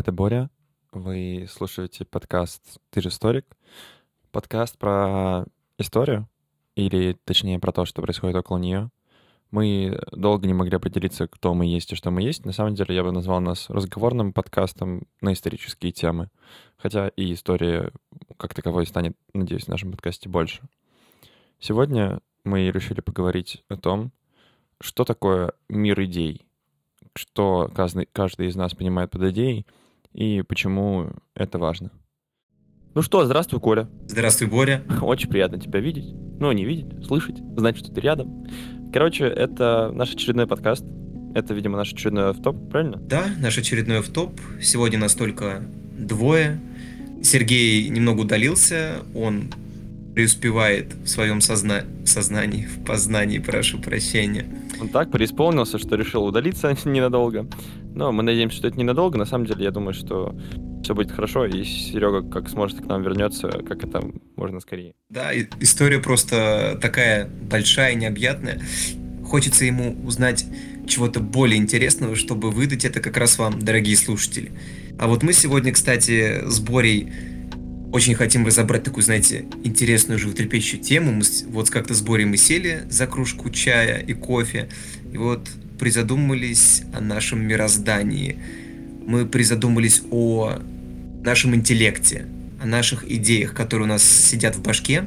Это Боря. Вы слушаете подкаст «Ты же историк». Подкаст про историю, или точнее про то, что происходит около нее. Мы долго не могли определиться, кто мы есть и что мы есть. На самом деле я бы назвал нас разговорным подкастом на исторические темы. Хотя и история как таковой станет, надеюсь, в нашем подкасте больше. Сегодня мы решили поговорить о том, что такое мир идей, что каждый, каждый из нас понимает под идеей и почему это важно. Ну что, здравствуй, Коля. Здравствуй, Боря. Очень приятно тебя видеть. Ну, не видеть, слышать, знать, что ты рядом. Короче, это наш очередной подкаст. Это, видимо, наш очередной автоп, правильно? Да, наш очередной автоп. Сегодня нас только двое. Сергей немного удалился, он преуспевает в своем созна... сознании, в познании, прошу прощения. Он так преисполнился, что решил удалиться ненадолго. Но мы надеемся, что это ненадолго. На самом деле, я думаю, что все будет хорошо, и Серега как сможет к нам вернется, как это можно скорее. Да, история просто такая большая, необъятная. Хочется ему узнать чего-то более интересного, чтобы выдать это как раз вам, дорогие слушатели. А вот мы сегодня, кстати, с Борей очень хотим разобрать такую, знаете, интересную, животрепещущую тему. Мы вот как-то с Борей мы сели за кружку чая и кофе, и вот призадумались о нашем мироздании. Мы призадумались о нашем интеллекте, о наших идеях, которые у нас сидят в башке.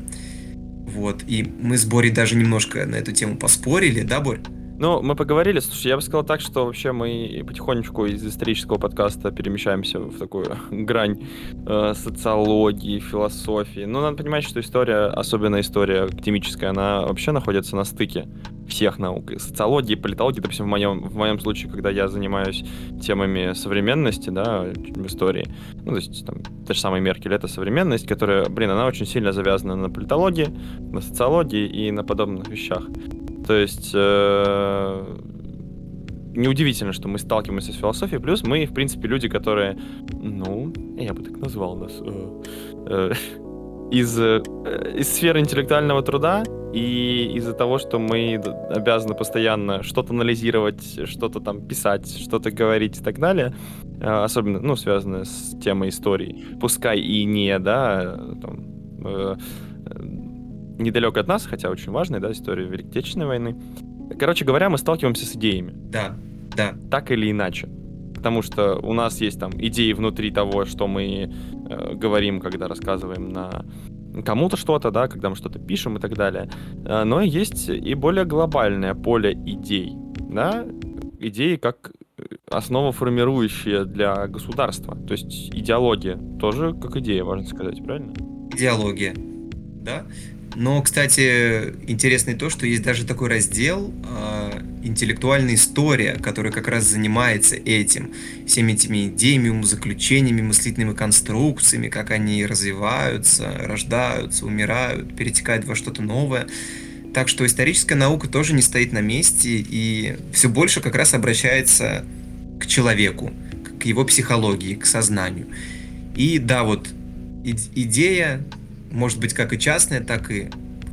Вот, и мы с Борей даже немножко на эту тему поспорили, да, Борь? Ну, мы поговорили, слушай, я бы сказал так, что вообще мы потихонечку из исторического подкаста перемещаемся в такую грань э, социологии, философии. Но надо понимать, что история, особенно история академическая, она вообще находится на стыке всех наук. Социологии, политологии, допустим, в моем, в моем случае, когда я занимаюсь темами современности, да, в истории, ну, то есть, там, та же самая Меркель, это современность, которая, блин, она очень сильно завязана на политологии, на социологии и на подобных вещах. То есть э, неудивительно, что мы сталкиваемся с философией. Плюс мы, в принципе, люди, которые, ну, я бы так назвал нас, э, э, из, из сферы интеллектуального труда и из-за того, что мы обязаны постоянно что-то анализировать, что-то там писать, что-то говорить и так далее, особенно, ну, связанное с темой истории, пускай и не, да, там, недалеко от нас, хотя очень важная, да, история Великой Отечественной войны. Короче говоря, мы сталкиваемся с идеями. Да, да. Так или иначе. Потому что у нас есть там идеи внутри того, что мы э, говорим, когда рассказываем на кому-то что-то, да, когда мы что-то пишем и так далее. Э, но есть и более глобальное поле идей, да, идеи как основа формирующая для государства. То есть идеология тоже как идея, можно сказать, правильно? Идеология, да. Но, кстати, интересно и то, что есть даже такой раздел э, интеллектуальная история, который как раз занимается этим, всеми этими идеями, умозаключениями, мыслительными конструкциями, как они развиваются, рождаются, умирают, перетекают во что-то новое. Так что историческая наука тоже не стоит на месте и все больше как раз обращается к человеку, к его психологии, к сознанию. И да, вот идея может быть как и частная, так и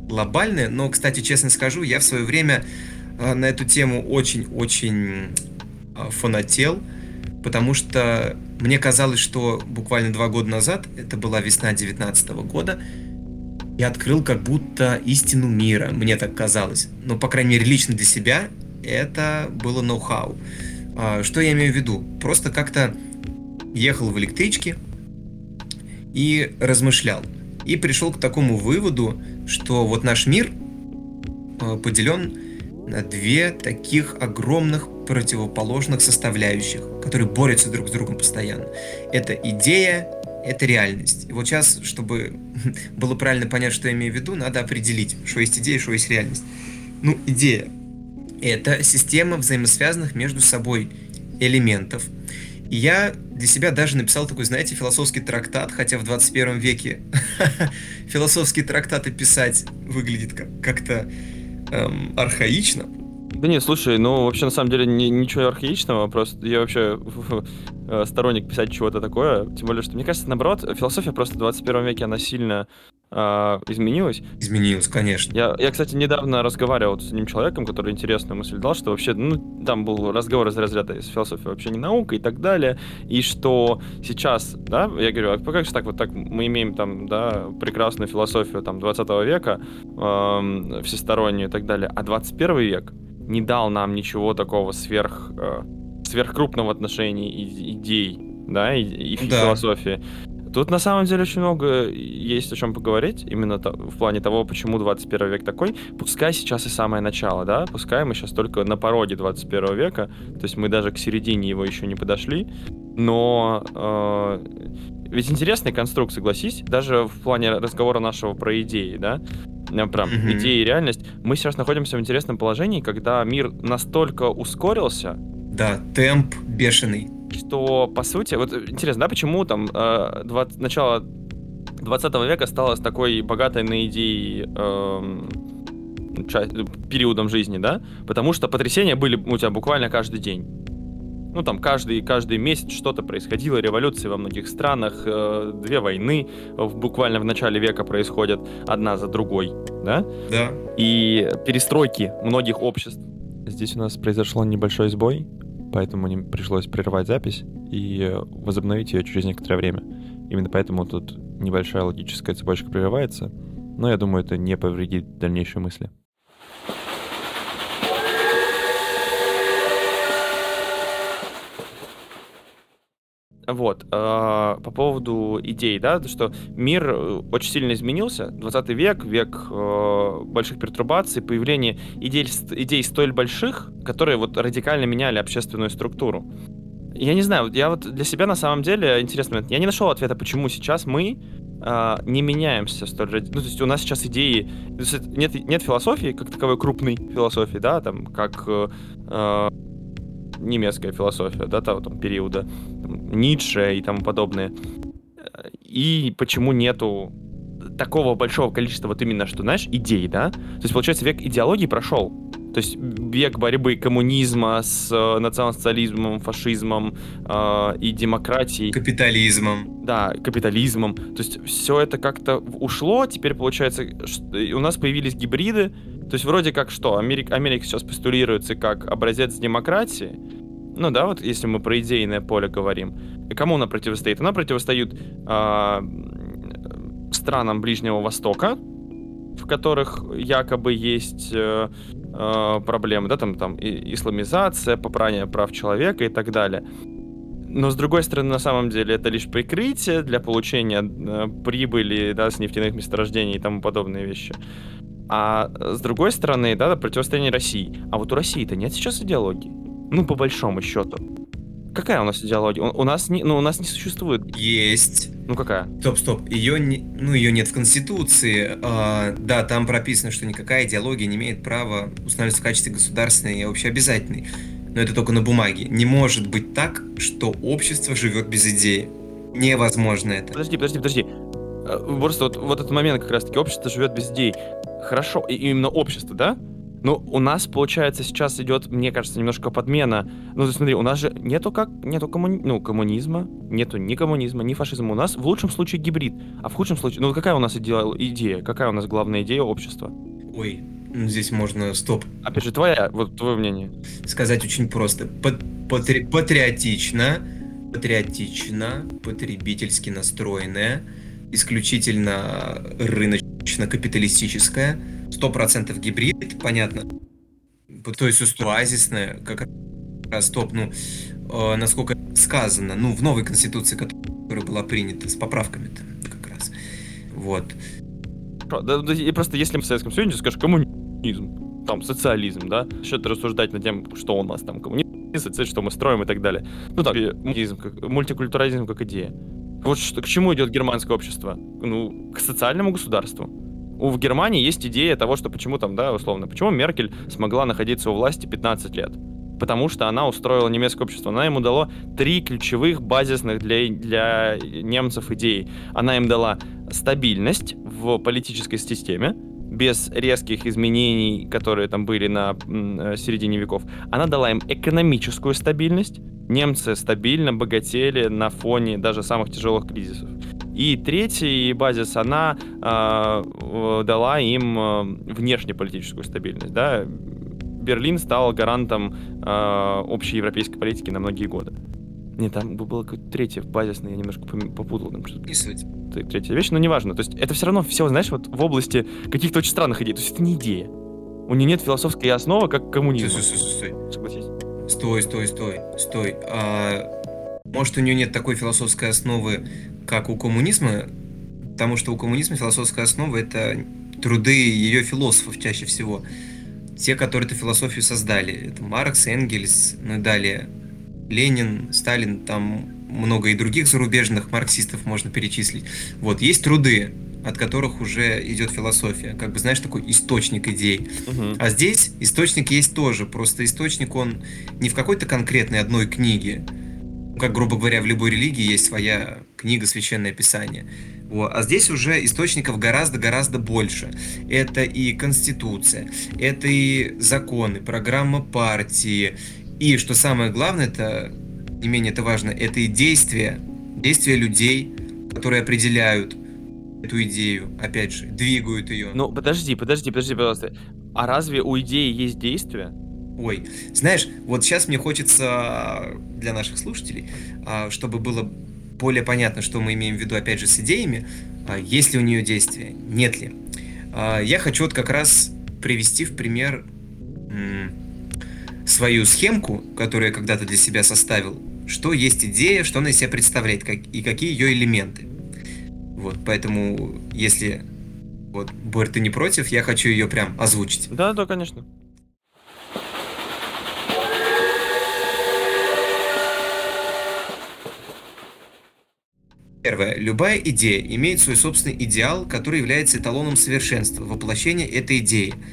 глобальная. Но, кстати, честно скажу, я в свое время э, на эту тему очень-очень э, фанател, потому что мне казалось, что буквально два года назад, это была весна 19 года, я открыл как будто истину мира, мне так казалось. Но, по крайней мере, лично для себя это было ноу-хау. А, что я имею в виду? Просто как-то ехал в электричке и размышлял – и пришел к такому выводу, что вот наш мир э, поделен на две таких огромных противоположных составляющих, которые борются друг с другом постоянно. Это идея, это реальность. И вот сейчас, чтобы было правильно понять, что я имею в виду, надо определить, что есть идея, что есть реальность. Ну, идея — это система взаимосвязанных между собой элементов, и я для себя даже написал такой, знаете, философский трактат, хотя в 21 веке философские трактаты писать выглядит как-то эм, архаично. Да нет, слушай, ну вообще на самом деле ни, ничего архаичного, просто я вообще э, сторонник писать чего-то такое, тем более, что мне кажется, наоборот, философия просто в 21 веке, она сильно э, изменилось. Изменилось, конечно. Я, я, кстати, недавно разговаривал с одним человеком, который интересную мысль дал, что вообще, ну, там был разговор из разряда из философии вообще не наука и так далее, и что сейчас, да, я говорю, а как же так вот так мы имеем там, да, прекрасную философию там 20 века, э, всестороннюю и так далее, а 21 век не дал нам ничего такого сверх, э, сверхкрупного в отношении идей, да, и, и да. философии. Тут на самом деле очень много есть о чем поговорить, именно в плане того, почему 21 век такой. Пускай сейчас и самое начало, да, пускай мы сейчас только на пороге 21 века, то есть мы даже к середине его еще не подошли, но э, ведь интересный конструкт, согласись, даже в плане разговора нашего про идеи, да, э, про mm-hmm. идеи и реальность, мы сейчас находимся в интересном положении, когда мир настолько ускорился. Да, темп бешеный что, по сути, вот интересно, да, почему там э, 20, начало 20 века стало такой богатой на идеи э, часть, периодом жизни, да? Потому что потрясения были у тебя буквально каждый день. Ну, там, каждый, каждый месяц что-то происходило, революции во многих странах, э, две войны в, буквально в начале века происходят одна за другой, да? Да. И перестройки многих обществ. Здесь у нас произошел небольшой сбой, поэтому мне пришлось прервать запись и возобновить ее через некоторое время. Именно поэтому тут небольшая логическая цепочка прерывается, но я думаю, это не повредит дальнейшие мысли. Вот, э, по поводу идей, да, что мир э, очень сильно изменился, 20 век, век э, больших пертурбаций, появление идей, идей столь больших, которые вот радикально меняли общественную структуру. Я не знаю, я вот для себя на самом деле интересный момент. Я не нашел ответа, почему сейчас мы не меняемся столь. Ну, то есть у нас сейчас идеи... Нет, нет философии, как таковой крупной философии, да, там, как э, немецкая философия, да, того там периода, там, Ницше и тому подобное. И почему нету такого большого количества вот именно, что, знаешь, идей, да? То есть, получается, век идеологии прошел. То есть век борьбы коммунизма с э, национал-социализмом, фашизмом э, и демократией. Капитализмом. Да, капитализмом. То есть все это как-то ушло, теперь получается, у нас появились гибриды. То есть вроде как что, Америка, Америка сейчас постулируется как образец демократии, ну да, вот если мы про идейное поле говорим, и кому она противостоит? Она противостоит э, странам Ближнего Востока, в которых якобы есть э, э, проблемы, да, там, там и, исламизация, попрание прав человека и так далее. Но с другой стороны, на самом деле, это лишь прикрытие для получения э, прибыли, да, с нефтяных месторождений и тому подобные вещи. А с другой стороны, да, противостояние России. А вот у России-то нет сейчас идеологии. Ну, по большому счету. Какая у нас идеология? У, у нас не, ну, у нас не существует. Есть. Ну какая? Стоп, стоп. Ее не, ну ее нет в конституции. А, да, там прописано, что никакая идеология не имеет права устанавливаться в качестве государственной и общеобязательной. Но это только на бумаге. Не может быть так, что общество живет без идеи. Невозможно это. Подожди, подожди, подожди. Э, просто вот, вот этот момент как раз-таки общество живет без идей. Хорошо, и именно общество, да? Ну, у нас, получается, сейчас идет, мне кажется, немножко подмена. Ну, ты смотри, у нас же нету как, нету коммуни... ну, коммунизма, нету ни коммунизма, ни фашизма. У нас в лучшем случае гибрид, а в худшем случае... Ну, какая у нас идея, какая у нас главная идея общества? Ой, ну, здесь можно... Стоп. Опять же, твоя, вот твое мнение. Сказать очень просто. Патри... Патриотично, патриотично, потребительски настроенная, исключительно рыночно-капиталистическая, сто процентов гибрид, понятно. То есть оазисная, как раз топ, ну, э, насколько сказано, ну, в новой конституции, которая была принята с поправками-то как раз. Вот. Да, да, и просто если в Советском Союзе скажешь коммунизм, там, социализм, да, что-то рассуждать над тем, что у нас там коммунизм, социализм, что мы строим и так далее. Ну, так, мультикультурализм как, мультикультурализм как идея. Вот что, к чему идет германское общество? Ну, к социальному государству в Германии есть идея того, что почему там, да, условно, почему Меркель смогла находиться у власти 15 лет. Потому что она устроила немецкое общество. Она ему дала три ключевых базисных для, для немцев идеи. Она им дала стабильность в политической системе, без резких изменений, которые там были на э, середине веков. Она дала им экономическую стабильность. Немцы стабильно богатели на фоне даже самых тяжелых кризисов. И третий базис, она э, дала им э, внешнеполитическую стабильность. Да? Берлин стал гарантом э, общей европейской политики на многие годы. Не, там было какое-то третье базисное, я немножко попутал. Там что-то. Суть. Третья вещь, но неважно. То есть это все равно все, знаешь, вот в области каких-то очень странных идей. То есть это не идея. У нее нет философской основы, как коммунизм. Стой, стой, стой, стой. Согласись. Стой, стой, стой, стой. А, может, у нее нет такой философской основы, как у коммунизма? Потому что у коммунизма философская основа это труды ее философов чаще всего. Те, которые эту философию создали. Это Маркс, Энгельс, ну и далее. Ленин, Сталин, там много и других зарубежных марксистов можно перечислить. Вот, есть труды, от которых уже идет философия. Как бы, знаешь, такой источник идей. Угу. А здесь источник есть тоже. Просто источник, он не в какой-то конкретной одной книге. Как, грубо говоря, в любой религии есть своя книга, священное писание. Вот. А здесь уже источников гораздо-гораздо больше. Это и конституция, это и законы, программа партии. И, что самое главное, это не менее это важно, это и действия, действия людей, которые определяют эту идею, опять же, двигают ее. Ну, подожди, подожди, подожди, пожалуйста. А разве у идеи есть действия? Ой, знаешь, вот сейчас мне хочется для наших слушателей, а, чтобы было более понятно, что мы имеем в виду, опять же, с идеями, а, есть ли у нее действия, нет ли. А, я хочу вот как раз привести в пример свою схемку, которую я когда-то для себя составил, что есть идея, что она из себя представляет как, и какие ее элементы. Вот, поэтому, если вот, Борь, ты не против, я хочу ее прям озвучить. Да, да, конечно. Первое. Любая идея имеет свой собственный идеал, который является эталоном совершенства, воплощения этой идеи –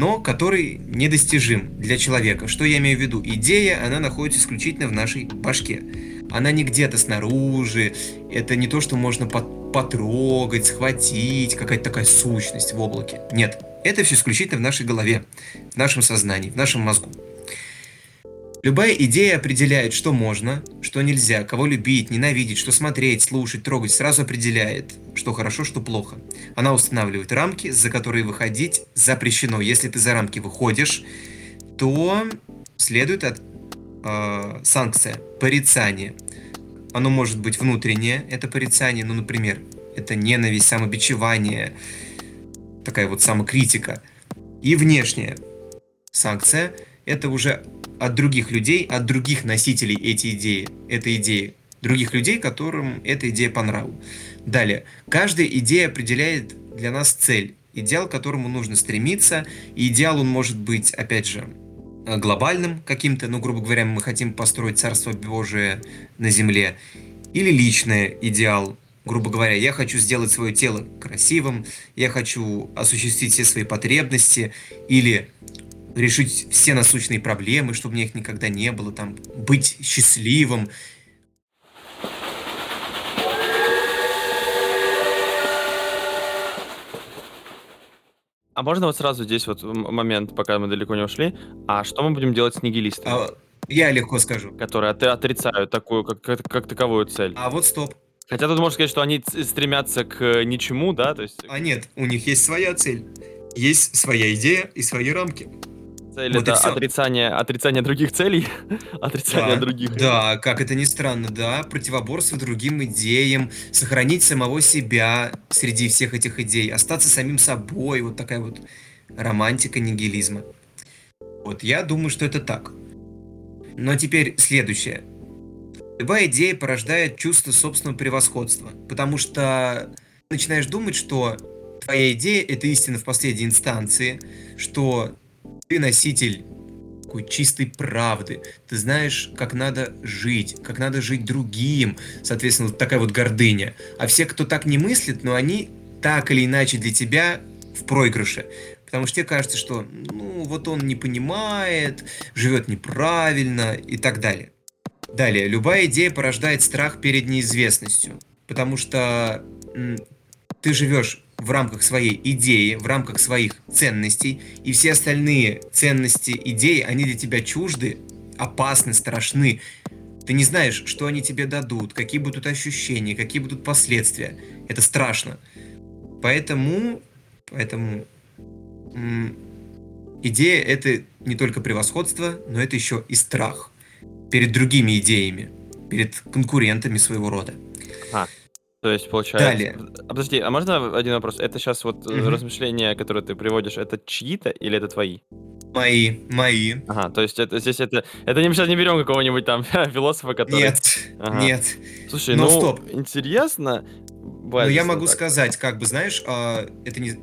но который недостижим для человека. Что я имею в виду? Идея, она находится исключительно в нашей башке. Она не где-то снаружи, это не то, что можно потрогать, схватить, какая-то такая сущность в облаке. Нет, это все исключительно в нашей голове, в нашем сознании, в нашем мозгу. Любая идея определяет, что можно, что нельзя, кого любить, ненавидеть, что смотреть, слушать, трогать, сразу определяет, что хорошо, что плохо. Она устанавливает рамки, за которые выходить запрещено. Если ты за рамки выходишь, то следует от э, санкция, порицание. Оно может быть внутреннее, это порицание, ну, например, это ненависть, самобичевание, такая вот самокритика. И внешняя санкция – это уже от других людей, от других носителей эти идеи, этой идеи, других людей, которым эта идея по нраву. Далее, каждая идея определяет для нас цель, идеал, к которому нужно стремиться, и идеал он может быть, опять же, глобальным каким-то, ну, грубо говоря, мы хотим построить Царство Божие на земле, или личный идеал, грубо говоря, я хочу сделать свое тело красивым, я хочу осуществить все свои потребности, или решить все насущные проблемы, чтобы мне их никогда не было, там, быть счастливым. А можно вот сразу здесь вот момент, пока мы далеко не ушли, а что мы будем делать с нигилистами? А, я легко скажу. Которые от, отрицают такую, как, как, как таковую цель. А вот стоп. Хотя тут можно сказать, что они стремятся к ничему, да? То есть... А нет, у них есть своя цель. Есть своя идея и свои рамки. Цель вот это отрицание, отрицание других целей, отрицание да, других. Да, как это ни странно, да, противоборство другим идеям, сохранить самого себя среди всех этих идей, остаться самим собой, вот такая вот романтика нигилизма. Вот я думаю, что это так. Но теперь следующее. Любая идея порождает чувство собственного превосходства, потому что начинаешь думать, что твоя идея — это истина в последней инстанции, что ты носитель такой чистой правды. Ты знаешь, как надо жить, как надо жить другим. Соответственно, такая вот гордыня. А все, кто так не мыслит, но они так или иначе для тебя в проигрыше. Потому что тебе кажется, что ну вот он не понимает, живет неправильно и так далее. Далее, любая идея порождает страх перед неизвестностью. Потому что ты живешь в рамках своей идеи, в рамках своих ценностей, и все остальные ценности, идеи, они для тебя чужды, опасны, страшны. Ты не знаешь, что они тебе дадут, какие будут ощущения, какие будут последствия. Это страшно. Поэтому, поэтому идея это не только превосходство, но это еще и страх перед другими идеями, перед конкурентами своего рода. А, то есть, получается... Далее. А, Подожди, а можно один вопрос? Это сейчас вот Мгм. размышления, которые ты приводишь, это чьи-то или это твои? Мои, мои. Ага, то есть это здесь это... Это не, мы сейчас не берем какого-нибудь там философа, который... Нет, Ага. нет. Слушай, Но ну, стоп. интересно. Но я могу так. сказать, как бы, знаешь, а, это не...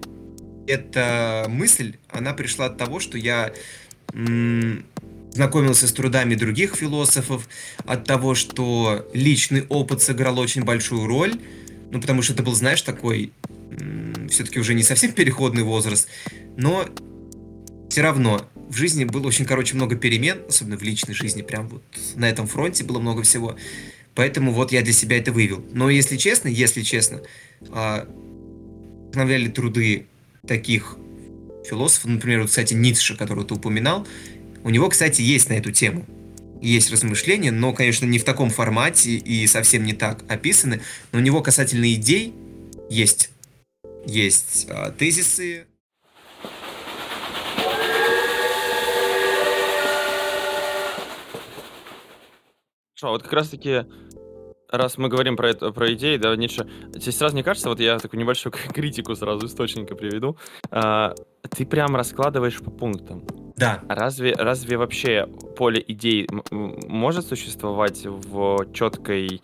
Эта мысль, она пришла от того, что я знакомился с трудами других философов, от того, что личный опыт сыграл очень большую роль, ну, потому что это был, знаешь, такой все-таки уже не совсем переходный возраст, но все равно в жизни было очень, короче, много перемен, особенно в личной жизни, прям вот на этом фронте было много всего. Поэтому вот я для себя это вывел. Но если честно, если честно, а, вдохновляли труды таких философов, например, вот, кстати, Ницше, которого ты упоминал, у него, кстати, есть на эту тему. Есть размышления, но, конечно, не в таком формате и совсем не так описаны. Но у него касательно идей есть, есть а, тезисы, Что, вот как раз-таки, раз мы говорим про это, про идеи, да, Ницше, тебе сразу не кажется, вот я такую небольшую критику сразу источника приведу, а, ты прям раскладываешь по пунктам. Да. А Разве, разве вообще поле идей может существовать в четкой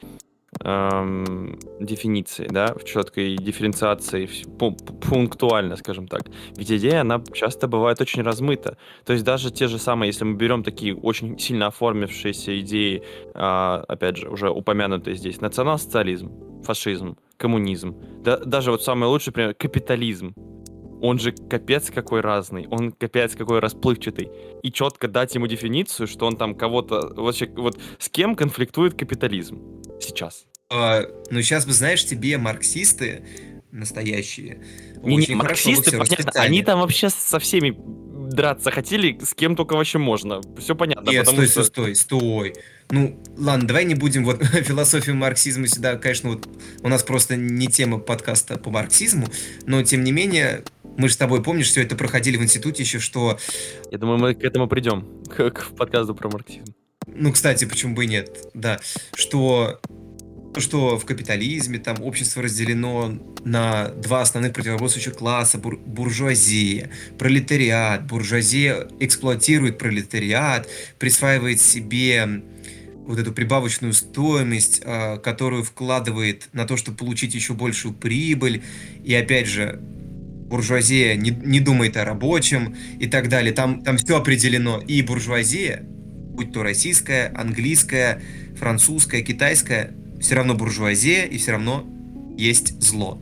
эм, дефиниции, да, в четкой дифференциации, пунктуально, скажем так. Ведь идея, она часто бывает очень размыта. То есть даже те же самые, если мы берем такие очень сильно оформившиеся идеи, а, опять же, уже упомянутые здесь, национал-социализм, фашизм, коммунизм, да, даже вот самый лучший пример, капитализм. Он же капец какой разный, он капец какой расплывчатый. И четко дать ему дефиницию, что он там кого-то... Вообще, вот с кем конфликтует капитализм сейчас? А, ну, сейчас бы, знаешь, тебе марксисты настоящие Не, не, марксисты, понятно, они там вообще со всеми драться хотели, с кем только вообще можно. Все понятно, Нет, стой, что... стой, стой, стой. Ну, ладно, давай не будем вот философию марксизма сюда, конечно, вот у нас просто не тема подкаста по марксизму, но тем не менее, мы же с тобой, помнишь, все это проходили в институте еще, что, Я думаю, мы к этому придем, к, к подкасту про марксизм. ну, кстати, почему бы и нет, да, что что в капитализме там общество разделено на два основных противоборствующих класса бур- буржуазия, пролетариат. Буржуазия эксплуатирует пролетариат, присваивает себе вот эту прибавочную стоимость, а, которую вкладывает на то, чтобы получить еще большую прибыль. И опять же, буржуазия не, не думает о рабочем и так далее. Там, там все определено. И буржуазия, будь то российская, английская, французская, китайская, все равно буржуазия и все равно есть зло.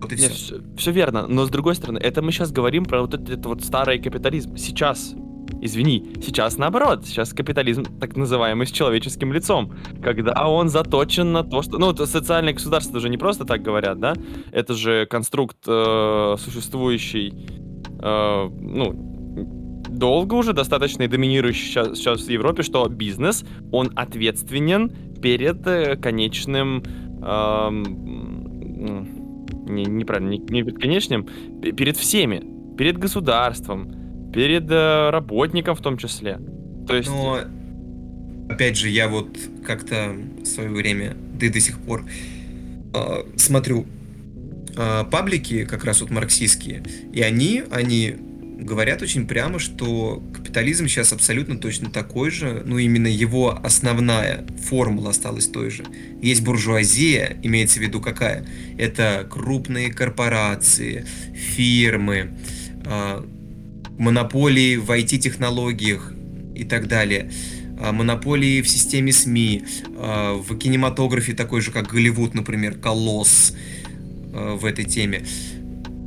Вот и все. все, все верно, но с другой стороны, это мы сейчас говорим про вот этот вот старый капитализм. Сейчас, извини, сейчас наоборот, сейчас капитализм так называемый с человеческим лицом, когда он заточен на то, что... Ну, социальное государство же не просто так говорят, да? Это же конструкт э, существующий, э, ну, долго уже достаточно и доминирующий сейчас, сейчас в Европе, что бизнес, он ответственен перед э, конечным... м, не, неправильно, не, не перед конечным, пе- перед всеми, перед государством, перед э, работником в том числе. То есть, Но, опять же, я вот как-то в свое время, да и до сих пор, э, смотрю э, паблики, как раз вот марксистские, и они, они говорят очень прямо, что капитализм сейчас абсолютно точно такой же, ну именно его основная формула осталась той же. Есть буржуазия, имеется в виду какая? Это крупные корпорации, фирмы, э, монополии в IT-технологиях и так далее, а, монополии в системе СМИ, а, в кинематографе такой же, как Голливуд, например, колосс а, в этой теме.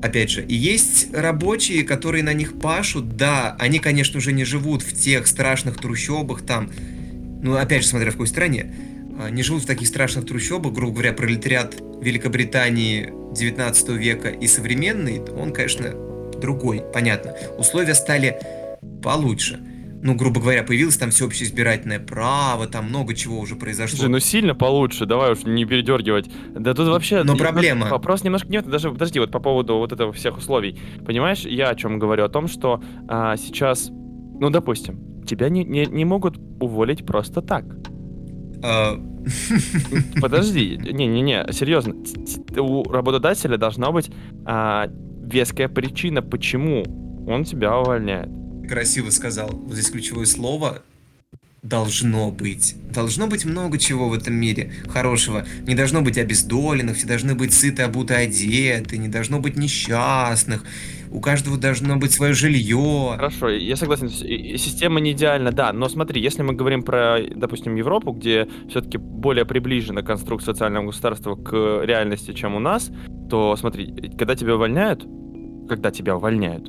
Опять же, и есть рабочие, которые на них пашут, да, они, конечно, уже не живут в тех страшных трущобах там, ну, опять же, смотря в какой стране, не живут в таких страшных трущобах, грубо говоря, пролетариат Великобритании 19 века и современный, он, конечно, другой, понятно. Условия стали получше. ну, грубо говоря, появилось там всеобщее избирательное право, там много чего уже произошло. Слушай, ну сильно получше, давай уж не передергивать. Да тут вообще... Но проблема... Вопрос немножко нет, даже, подожди, вот по поводу вот этого всех условий. Понимаешь, я о чем говорю? О том, что а, сейчас, ну, допустим, тебя не, не, не могут уволить просто так. А, Подожди, не-не-не, серьезно. У работодателя должна быть а, веская причина, почему он тебя увольняет. Красиво сказал. Вот здесь ключевое слово должно быть. Должно быть много чего в этом мире хорошего. Не должно быть обездоленных, все должны быть сыты, обуты, одеты, не должно быть несчастных. У каждого должно быть свое жилье. Хорошо, я согласен. Система не идеальна, да. Но смотри, если мы говорим про, допустим, Европу, где все-таки более приближена конструкция социального государства к реальности, чем у нас, то смотри, когда тебя увольняют, когда тебя увольняют,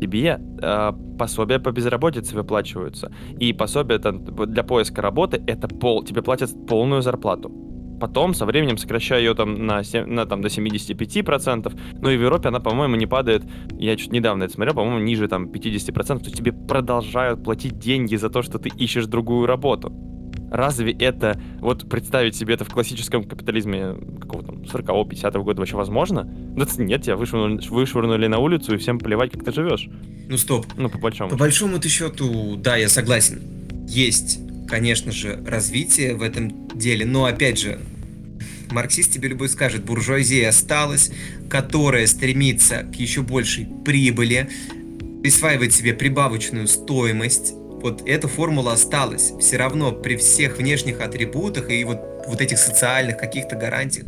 тебе э, пособия по безработице выплачиваются. И пособие для поиска работы это пол, тебе платят полную зарплату. Потом со временем сокращаю ее там на, 7, на там, до 75%. Ну и в Европе она, по-моему, не падает. Я чуть недавно это смотрел, по-моему, ниже там 50%. То есть тебе продолжают платить деньги за то, что ты ищешь другую работу. Разве это, вот представить себе это в классическом капитализме какого там 40-го, 50-го года вообще возможно? Да нет, тебя вышвырнули, вышвырнули на улицу и всем плевать, как ты живешь. Ну стоп. Ну, по большому. По большому счету, да, я согласен. Есть, конечно же, развитие в этом деле, но опять же, марксист тебе любой скажет, буржуазия осталась, которая стремится к еще большей прибыли, присваивает себе прибавочную стоимость, вот эта формула осталась. Все равно при всех внешних атрибутах и вот, вот этих социальных каких-то гарантиях,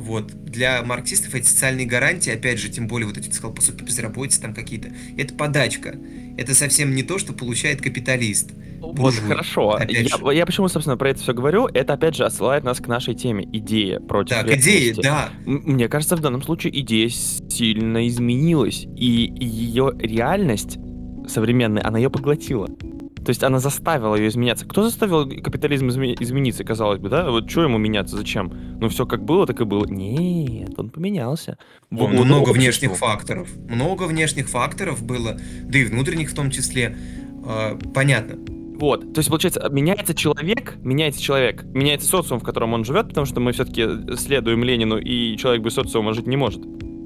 вот, для марксистов эти социальные гарантии, опять же, тем более вот эти, сказал, по сути, безработицы там какие-то, это подачка. Это совсем не то, что получает капиталист. Вот Буржуй, хорошо. Я, я почему, собственно, про это все говорю? Это, опять же, отсылает нас к нашей теме. Идея против Так, идея, да. Мне кажется, в данном случае идея сильно изменилась. И ее реальность современная, она ее поглотила. То есть она заставила ее изменяться. Кто заставил капитализм изме- измениться, казалось бы, да? Вот что ему меняться, зачем? Ну все как было, так и было. Нет, он поменялся. Вон, много обществу. внешних факторов. Много внешних факторов было, да и внутренних в том числе. Э, понятно. Вот, то есть, получается, меняется человек, меняется человек, меняется социум, в котором он живет, потому что мы все-таки следуем Ленину, и человек без социума жить не может.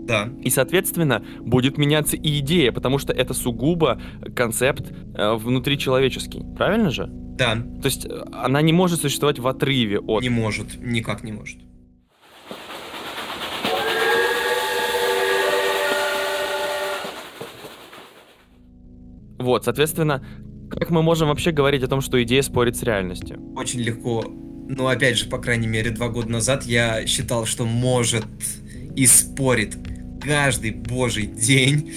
Да. И, соответственно, будет меняться и идея, потому что это сугубо концепт э, внутричеловеческий. Правильно же? Да. То есть э, она не может существовать в отрыве от... Не может, никак не может. Вот, соответственно, как мы можем вообще говорить о том, что идея спорит с реальностью? Очень легко. Но опять же, по крайней мере, два года назад я считал, что может и спорит каждый божий день.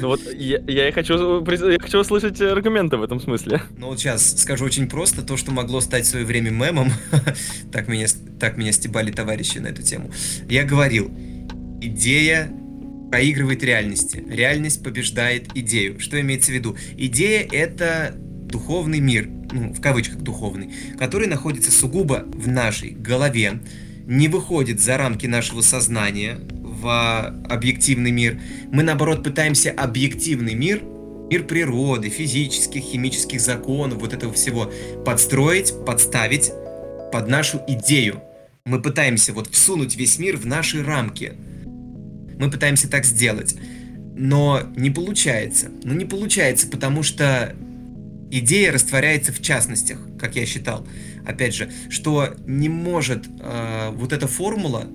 Ну вот я, я, и хочу, я хочу услышать аргументы в этом смысле. Ну вот сейчас скажу очень просто. То, что могло стать в свое время мемом, так, меня, так меня стебали товарищи на эту тему. Я говорил, идея проигрывает реальности. Реальность побеждает идею. Что имеется в виду? Идея — это духовный мир, ну, в кавычках духовный, который находится сугубо в нашей голове, не выходит за рамки нашего сознания, в объективный мир. Мы, наоборот, пытаемся объективный мир, мир природы, физических, химических законов, вот этого всего, подстроить, подставить под нашу идею. Мы пытаемся вот всунуть весь мир в наши рамки. Мы пытаемся так сделать. Но не получается. Ну не получается, потому что идея растворяется в частностях, как я считал. Опять же, что не может э, вот эта формула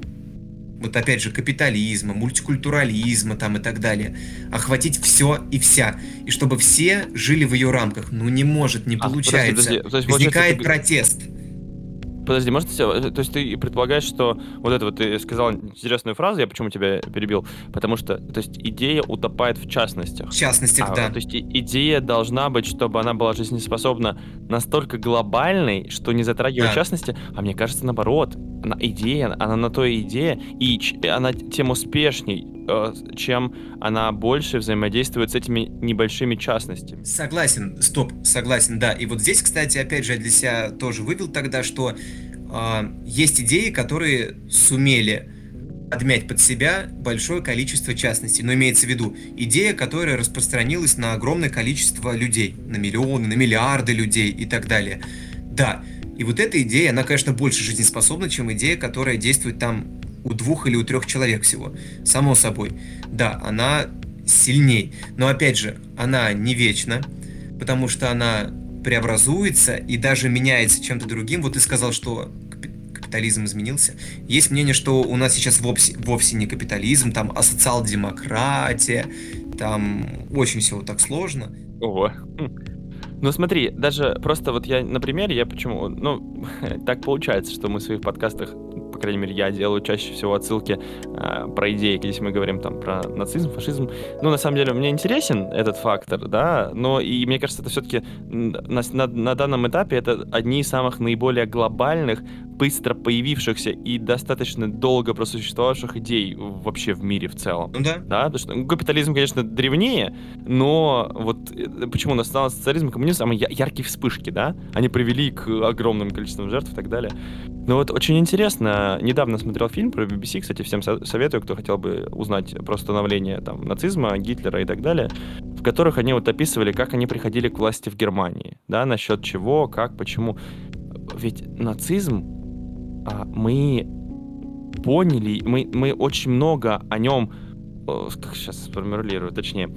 вот опять же, капитализма, мультикультурализма там и так далее, охватить все и вся, и чтобы все жили в ее рамках. Ну не может, не а, получается. Подожди, подожди. Возникает протест. Подожди, может, то есть ты предполагаешь, что вот это вот ты сказал интересную фразу, я почему тебя перебил? Потому что, то есть идея утопает в частностях. В частностях, а, да. То есть идея должна быть, чтобы она была жизнеспособна настолько глобальной, что не затрагивает да. частности, а мне кажется, наоборот, она идея, она на то и идея, и она тем успешней, э, чем она больше взаимодействует с этими небольшими частностями. Согласен, стоп, согласен, да. И вот здесь, кстати, опять же, я для себя тоже вывел тогда, что э, есть идеи, которые сумели подмять под себя большое количество частностей. Но имеется в виду идея, которая распространилась на огромное количество людей, на миллионы, на миллиарды людей и так далее. Да, и вот эта идея, она, конечно, больше жизнеспособна, чем идея, которая действует там у двух или у трех человек всего. Само собой. Да, она сильней. Но опять же, она не вечна, потому что она преобразуется и даже меняется чем-то другим. Вот ты сказал, что капитализм изменился. Есть мнение, что у нас сейчас вовсе, вовсе не капитализм, там, а социал-демократия, там очень все так сложно. Ого. Ну смотри, даже просто вот я на примере, я почему, ну, так получается, что мы в своих подкастах по крайней мере, я делаю чаще всего отсылки э, про идеи, если мы говорим там про нацизм, фашизм. Ну, на самом деле, мне интересен этот фактор, да, но и мне кажется, это все-таки на, на, на данном этапе это одни из самых наиболее глобальных, быстро появившихся и достаточно долго просуществовавших идей вообще в мире в целом. Ну да. Да, потому что ну, капитализм, конечно, древнее, но вот э, почему настал социализм и коммунизм, самые яркие вспышки, да, они привели к огромным количествам жертв и так далее. Ну вот очень интересно, недавно смотрел фильм про BBC, кстати, всем советую, кто хотел бы узнать про становление там нацизма, Гитлера и так далее, в которых они вот описывали, как они приходили к власти в Германии, да, насчет чего, как, почему. Ведь нацизм, мы поняли, мы, мы очень много о нем, как сейчас сформулирую, точнее,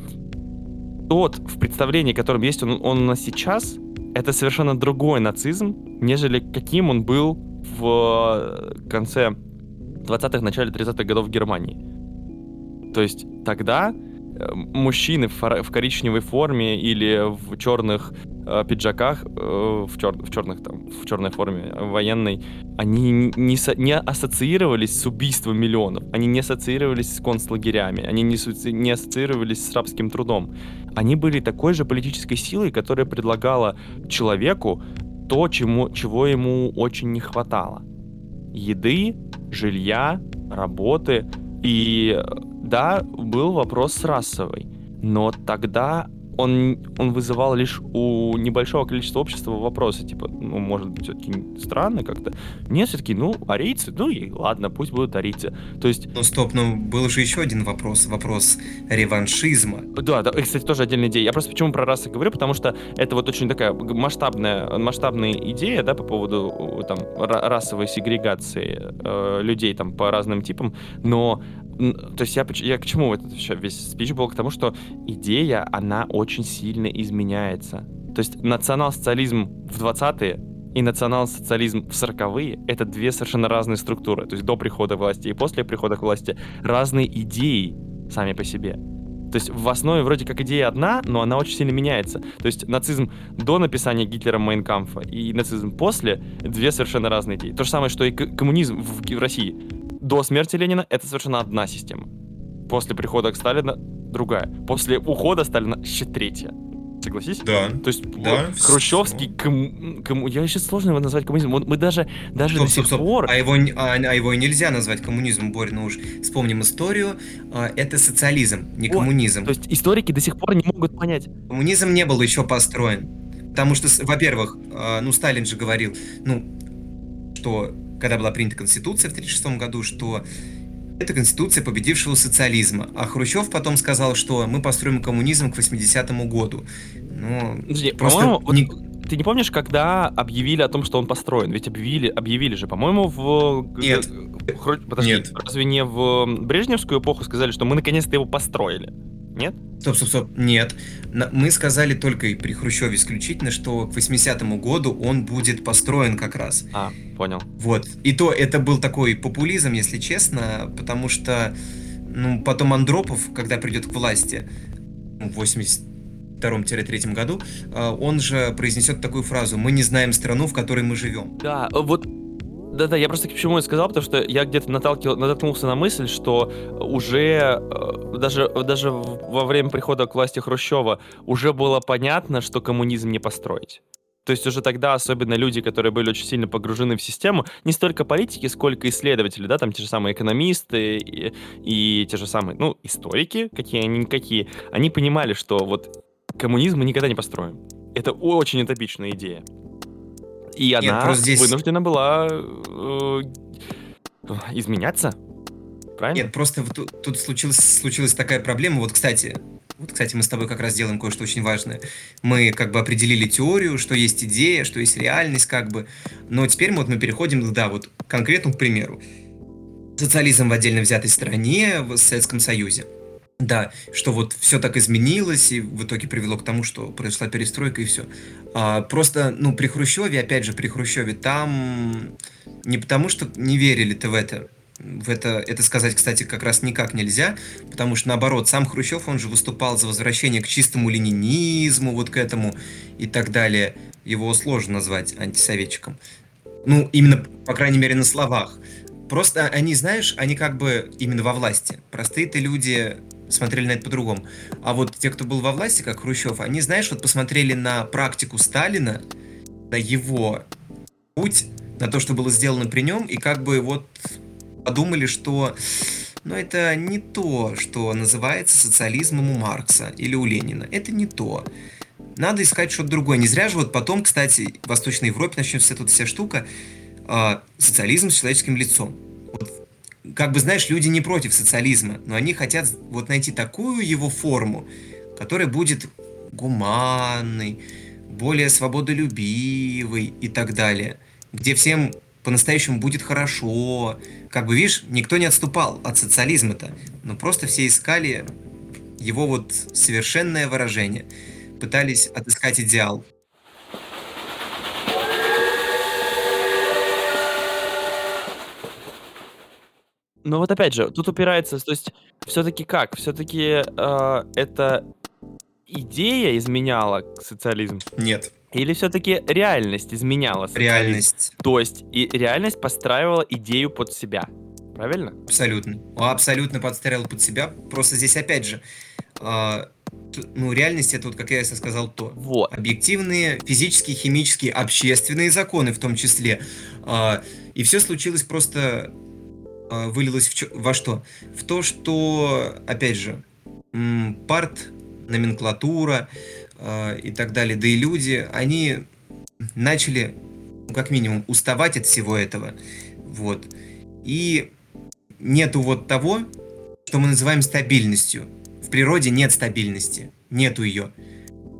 тот в представлении, которым есть он, он у нас сейчас, это совершенно другой нацизм, нежели каким он был в конце 20-х, начале 30-х годов в Германии. То есть тогда э, мужчины в, коричневой форме или в черных э, пиджаках, э, в, чер, в черных там, в черной форме военной, они не, со, не ассоциировались с убийством миллионов, они не ассоциировались с концлагерями, они не, не ассоциировались с рабским трудом. Они были такой же политической силой, которая предлагала человеку то, чему, чего ему очень не хватало. Еды, жилья, работы. И да, был вопрос расовый. Но тогда он, он вызывал лишь у небольшого количества общества вопросы, типа, ну, может быть, все-таки странно как-то. Нет, все-таки, ну, арийцы, ну и ладно, пусть будут арийцы. То есть... Ну, стоп, ну, был же еще один вопрос, вопрос реваншизма. Да, да, кстати, тоже отдельная идея. Я просто почему про расы говорю, потому что это вот очень такая масштабная, масштабная идея, да, по поводу там расовой сегрегации э, людей там по разным типам, но то есть я, я к чему этот весь спич был? К тому, что идея, она очень сильно изменяется. То есть национал-социализм в 20-е и национал-социализм в 40-е — это две совершенно разные структуры. То есть до прихода власти и после прихода к власти разные идеи сами по себе. То есть в основе вроде как идея одна, но она очень сильно меняется. То есть нацизм до написания Гитлером Майнкамфа и нацизм после — две совершенно разные идеи. То же самое, что и коммунизм в, в России до смерти Ленина это совершенно одна система. После прихода к Сталина другая. После ухода Сталина еще третья. Согласись? Да. То есть да, вот, хрущевский ком, ком, я сейчас сложно его назвать коммунизмом. Мы даже даже стоп, до сих стоп, пор. А его а, а его нельзя назвать коммунизмом, Борь. Ну уж вспомним историю. А, это социализм, не вот. коммунизм. То есть историки до сих пор не могут понять. Коммунизм не был еще построен, потому что, во-первых, а, ну Сталин же говорил, ну что когда была принята Конституция в 1936 году, что это Конституция победившего социализма. А Хрущев потом сказал, что мы построим коммунизм к 80-му году. Ну, Подожди, просто... Не... Ты не помнишь, когда объявили о том, что он построен? Ведь объявили, объявили же, по-моему, в... Нет. Подожди, Нет. разве не в Брежневскую эпоху сказали, что мы наконец-то его построили? Нет? Стоп, стоп, стоп. Нет. Мы сказали только и при Хрущеве исключительно, что к 80-му году он будет построен как раз. А, понял. Вот. И то это был такой популизм, если честно, потому что ну, потом Андропов, когда придет к власти в 82-3 году, а, он же произнесет такую фразу «Мы не знаем страну, в которой мы живем». Да, вот да-да, я просто к чему это сказал, потому что я где-то наталкивал, натолкнулся на мысль, что уже э, даже, даже во время прихода к власти Хрущева уже было понятно, что коммунизм не построить. То есть уже тогда, особенно люди, которые были очень сильно погружены в систему, не столько политики, сколько исследователи, да, там те же самые экономисты и, и те же самые, ну, историки, какие они никакие, они понимали, что вот коммунизм мы никогда не построим. Это очень утопичная идея. И она Нет, здесь... вынуждена была э, изменяться. правильно? Нет, просто тут, тут случилась, случилась такая проблема. Вот, кстати, вот, кстати, мы с тобой как раз делаем кое-что очень важное. Мы как бы определили теорию, что есть идея, что есть реальность, как бы. Но теперь вот мы переходим, да, вот к конкретному примеру. Социализм в отдельно взятой стране в Советском Союзе. Да, что вот все так изменилось и в итоге привело к тому, что произошла перестройка и все. А, просто, ну, при Хрущеве, опять же, при Хрущеве, там не потому, что не верили-то в это, в это, это сказать, кстати, как раз никак нельзя, потому что, наоборот, сам Хрущев, он же выступал за возвращение к чистому ленинизму, вот к этому и так далее. Его сложно назвать антисоветчиком. Ну, именно, по крайней мере, на словах. Просто они, знаешь, они как бы именно во власти. Простые-то люди смотрели на это по-другому. А вот те, кто был во власти, как Хрущев, они, знаешь, вот посмотрели на практику Сталина, на его путь, на то, что было сделано при нем, и как бы вот подумали, что ну, это не то, что называется социализмом у Маркса или у Ленина. Это не то. Надо искать что-то другое. Не зря же вот потом, кстати, в Восточной Европе начнется эта вся штука, э, социализм с человеческим лицом. Как бы, знаешь, люди не против социализма, но они хотят вот найти такую его форму, которая будет гуманной, более свободолюбивой и так далее, где всем по-настоящему будет хорошо. Как бы, видишь, никто не отступал от социализма-то, но просто все искали его вот совершенное выражение, пытались отыскать идеал. Ну вот опять же, тут упирается, то есть все-таки как? Все-таки э, это идея изменяла социализм? Нет. Или все-таки реальность изменяла социализм? Реальность. То есть и реальность подстраивала идею под себя. Правильно? Абсолютно. Абсолютно подстраивал под себя. Просто здесь опять же, э, ну, реальность это вот, как я сказал, то. Вот. Объективные физические, химические, общественные законы в том числе. Э, и все случилось просто а, вылилось в во что? В то, что, опять же, парт, номенклатура э, и так далее, да и люди, они начали, ну, как минимум, уставать от всего этого. Вот. И нету вот того, что мы называем стабильностью. В природе нет стабильности, нету ее.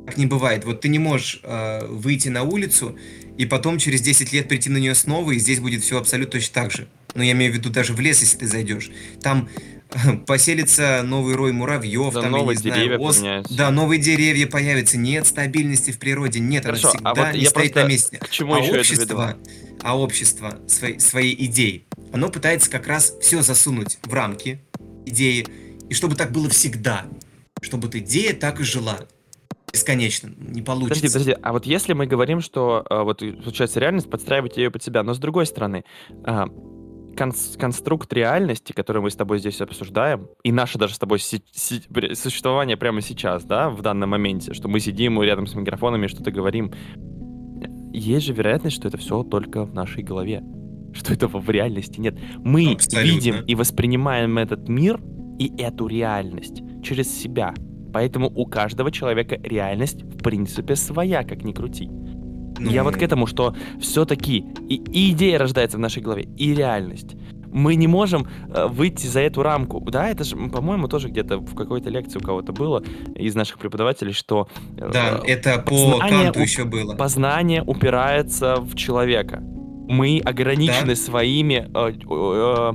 Так не бывает. Вот ты не можешь э, выйти на улицу и потом через 10 лет прийти на нее снова, и здесь будет все абсолютно точно так же. Но я имею в виду даже в лес, если ты зайдешь. Там поселится новый рой муравьев, да, там, новые я не деревья знаю, ос... Да, новые деревья появятся. Нет стабильности в природе, нет, Хорошо, она всегда а вот не я стоит на месте. К чему а еще общество, а общество своей, своей идеей, оно пытается как раз все засунуть в рамки идеи, и чтобы так было всегда, чтобы эта идея так и жила бесконечно, не получится. Подожди, подожди, а вот если мы говорим, что а, вот получается реальность подстраивать ее под себя, но с другой стороны, конс- конструкт реальности, который мы с тобой здесь обсуждаем, и наше даже с тобой си- си- существование прямо сейчас, да, в данном моменте, что мы сидим рядом с микрофонами и что-то говорим, есть же вероятность, что это все только в нашей голове, что этого в реальности нет. Мы Абсолютно. видим и воспринимаем этот мир и эту реальность через себя. Поэтому у каждого человека реальность, в принципе, своя, как ни крути. Ну, Я вот к этому, что все-таки и, и идея рождается в нашей голове, и реальность. Мы не можем э, выйти за эту рамку. Да, это же, по-моему, тоже где-то в какой-то лекции у кого-то было из наших преподавателей, что... э, Да, это по познание Канту еще было. Познание упирается в человека. Мы ограничены Да. своими, э, э,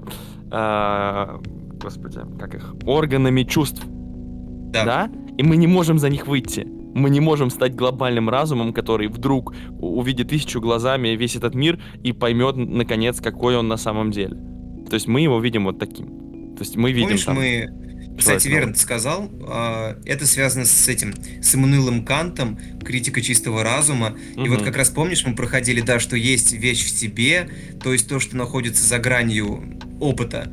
э, господи, как их, органами чувств, Да. да? И мы не можем за них выйти. Мы не можем стать глобальным разумом, который вдруг увидит тысячу глазами весь этот мир и поймет, наконец, какой он на самом деле. То есть мы его видим вот таким. То есть мы видим Помнишь, там... мы, кстати, человек верно ты сказал, а, это связано с этим, с Эммануилом Кантом, критика чистого разума. И вот как раз помнишь, мы проходили, да, что есть вещь в себе, то есть то, что находится за гранью опыта.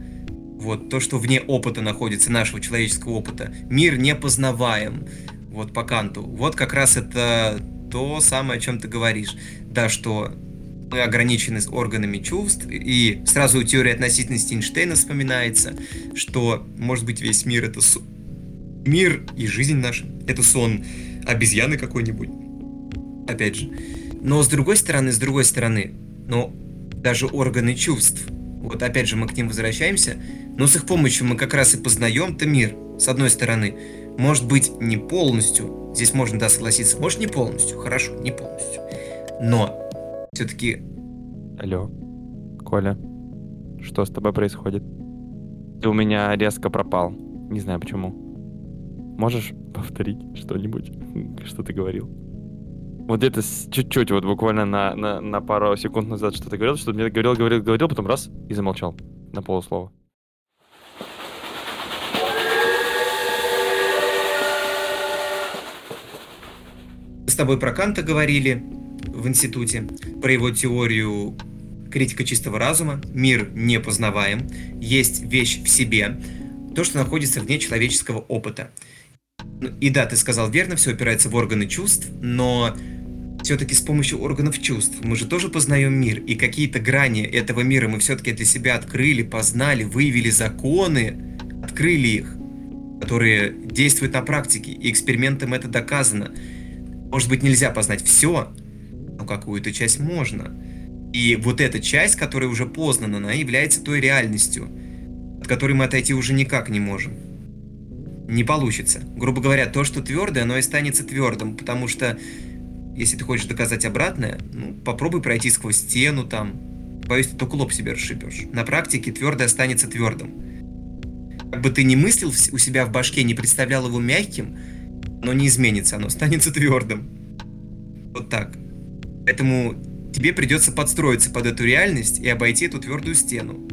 Вот, то, что вне опыта находится, нашего человеческого опыта. Мир непознаваем, вот по Канту. Вот как раз это то самое, о чем ты говоришь. Да, что мы ограничены с органами чувств, и сразу у теории относительности Эйнштейна вспоминается, что, может быть, весь мир это со- мир и жизнь наша, это сон обезьяны какой-нибудь. Опять же. Но с другой стороны, с другой стороны, но даже органы чувств, вот опять же мы к ним возвращаемся, Но с их помощью мы как раз и познаем-то мир, с одной стороны. Может быть, не полностью, здесь можно, да, согласиться, может, не полностью, хорошо, не полностью. Но все-таки... Алло, Коля, что с тобой происходит? Ты у меня резко пропал. Не знаю почему. Можешь повторить что-нибудь, что ты говорил? Вот это чуть-чуть, вот буквально на, на, на пару секунд назад что-то говорил, что мне говорил, говорил, говорил, потом раз и замолчал на полуслова. С тобой про Канта говорили в институте, про его теорию критика чистого разума, мир непознаваем, есть вещь в себе, то, что находится вне человеческого опыта. Ну, и да, ты сказал верно, все опирается в органы чувств, но все-таки с помощью органов чувств мы же тоже познаем мир, и какие-то грани этого мира мы все-таки для себя открыли, познали, выявили законы, открыли их, которые действуют на практике, и экспериментом это доказано. Может быть, нельзя познать все, но какую-то часть можно. И вот эта часть, которая уже познана, она является той реальностью, от которой мы отойти уже никак не можем. Не получится. Грубо говоря, то, что твердое, оно и останется твердым, потому что если ты хочешь доказать обратное, ну, попробуй пройти сквозь стену там. Боюсь, ты только лоб себе расшибешь. На практике твердое останется твердым. Как бы ты ни мыслил у себя в башке, не представлял его мягким, но не изменится, оно останется твердым. Вот так. Поэтому тебе придется подстроиться под эту реальность и обойти эту твердую стену.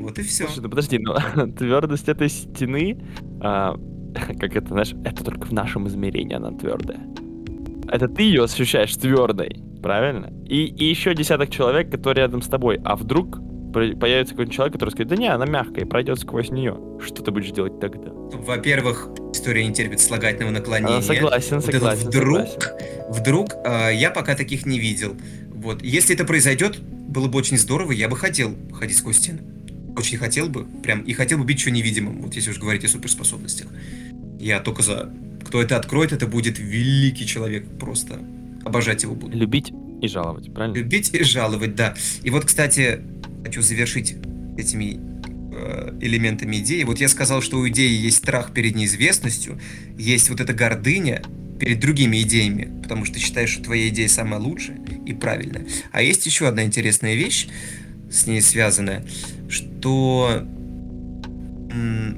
Вот и все. Слушай, ну подожди, но твердость этой стены, а, как это, знаешь, это только в нашем измерении она твердая это ты ее ощущаешь твердой, правильно? И, и еще десяток человек, которые рядом с тобой. А вдруг появится какой-то человек, который скажет, да не, она мягкая, пройдет сквозь нее. Что ты будешь делать тогда? Во-первых, история не терпит слагательного наклонения. А, согласен, вот согласен. вдруг, согласен. вдруг э, я пока таких не видел. Вот, если это произойдет, было бы очень здорово, я бы хотел ходить сквозь стены. Очень хотел бы, прям, и хотел бы быть еще невидимым, вот если уж говорить о суперспособностях. Я только за кто это откроет, это будет великий человек просто. Обожать его буду. Любить и жаловать, правильно? Любить и жаловать, да. И вот, кстати, хочу завершить этими элементами идеи. Вот я сказал, что у идеи есть страх перед неизвестностью, есть вот эта гордыня перед другими идеями, потому что ты считаешь, что твоя идея самая лучшая и правильная. А есть еще одна интересная вещь, с ней связанная, что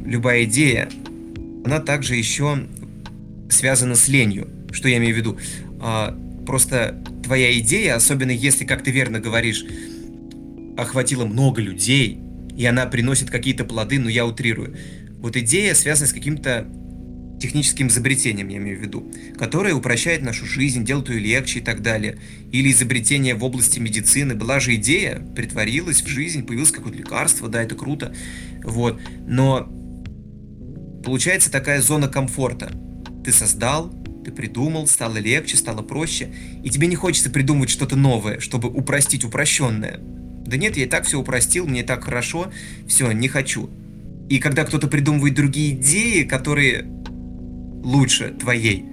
любая идея, она также еще связано с ленью. Что я имею в виду? А, просто твоя идея, особенно если, как ты верно говоришь, охватила много людей, и она приносит какие-то плоды, но я утрирую. Вот идея связана с каким-то техническим изобретением, я имею в виду, которое упрощает нашу жизнь, делает ее легче и так далее. Или изобретение в области медицины. Была же идея, притворилась в жизнь, появилось какое-то лекарство, да, это круто. Вот. Но получается такая зона комфорта. Ты создал, ты придумал, стало легче, стало проще, и тебе не хочется придумывать что-то новое, чтобы упростить упрощенное. Да нет, я и так все упростил, мне и так хорошо, все, не хочу. И когда кто-то придумывает другие идеи, которые лучше твоей,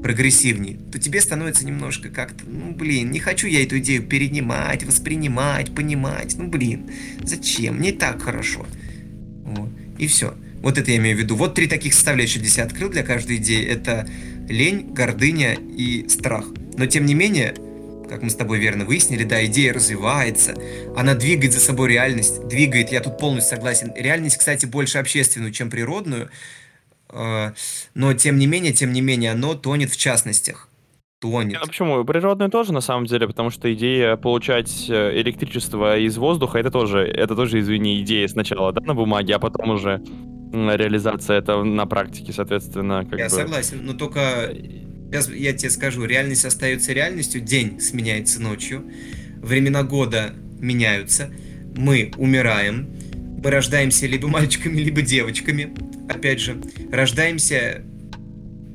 прогрессивнее, то тебе становится немножко как-то, ну блин, не хочу я эту идею перенимать, воспринимать, понимать, ну блин, зачем, мне и так хорошо. Вот. И все. Вот это я имею в виду. Вот три таких составляющих здесь я открыл для каждой идеи. Это лень, гордыня и страх. Но тем не менее, как мы с тобой верно выяснили, да, идея развивается, она двигает за собой реальность, двигает, я тут полностью согласен. Реальность, кстати, больше общественную, чем природную, э, но тем не менее, тем не менее, оно тонет в частностях тонет. А почему? Природную тоже, на самом деле, потому что идея получать э, электричество из воздуха, это тоже, это тоже, извини, идея сначала, да, на бумаге, а потом уже реализация это на практике, соответственно, как Я бы... согласен, но только сейчас я тебе скажу, реальность остается реальностью, день сменяется ночью, времена года меняются, мы умираем, мы рождаемся либо мальчиками, либо девочками, опять же, рождаемся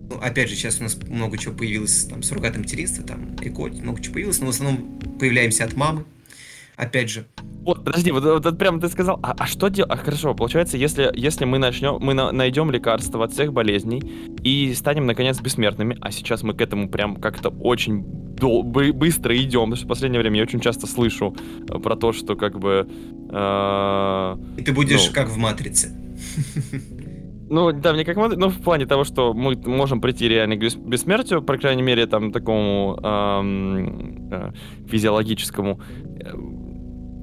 ну, опять же, сейчас у нас много чего появилось, там, суррогатное материнство, там, ЭКО, много чего появилось, но в основном появляемся от мамы, опять же. Вот, подожди, вот, вот, вот прямо ты сказал, а, а что делать? А, хорошо, получается, если, если мы начнем, мы на, найдем лекарство от всех болезней и станем, наконец, бессмертными, а сейчас мы к этому прям как-то очень дол- бы- быстро идем, потому что в последнее время я очень часто слышу э, про то, что как бы... э, И ты будешь Ну. как в «Матрице». Ну, да, мне как ну, в плане того, что мы можем прийти реально к бес- бессмертию, по крайней мере, там, такому эм, э, физиологическому.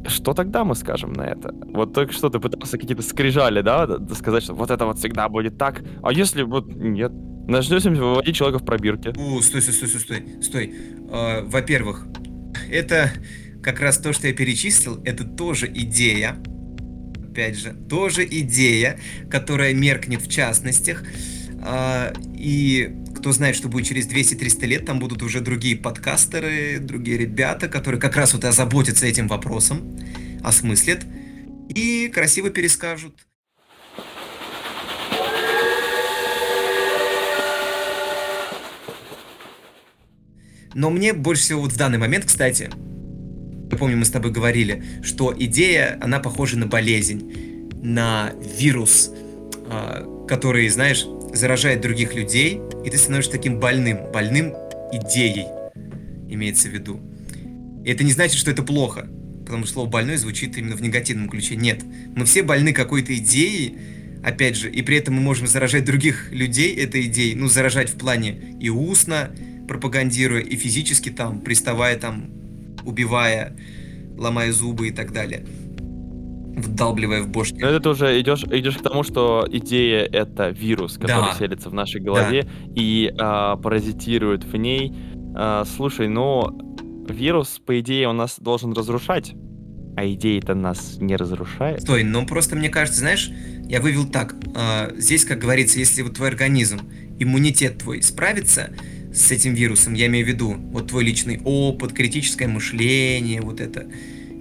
Э, Что тогда мы скажем на это? Вот только что ты пытался какие-то скрижали, да, сказать, что вот это вот всегда будет так, а если вот нет? Начнем выводить человека в пробирке. О, стой, стой, стой, стой, стой. А, Во-первых, это как раз то, что я перечислил, это тоже идея. Опять же, тоже идея, которая меркнет в частностях. А, И кто знает, что будет через 200-300 лет, там будут уже другие подкастеры, другие ребята, которые как раз вот озаботятся этим вопросом, осмыслят и красиво перескажут. Но мне больше всего вот в данный момент, кстати, я помню, мы с тобой говорили, что идея, она похожа на болезнь, на вирус, а, который, знаешь, заражает других людей, и ты становишься таким больным, больным идеей, имеется в виду. И это не значит, что это плохо, потому что слово «больной» звучит именно в негативном ключе. Нет, мы все больны какой-то идеей, опять же, и при этом мы можем заражать других людей этой идеей, ну, заражать в плане и устно, пропагандируя, и физически там, приставая там, убивая, ломая зубы и так далее. Вдалбливая в бошки. Но это уже идешь, идешь к тому, что идея это вирус, который Да. селится в нашей голове и а, паразитирует в ней. А, слушай, ну вирус, по идее, он нас должен разрушать, а идея-то нас не разрушает. Стой, ну просто мне кажется, знаешь, я вывел так. а, здесь, как говорится, если вот твой организм, иммунитет твой справится с этим вирусом, я имею в виду, вот твой личный опыт, критическое мышление, вот это.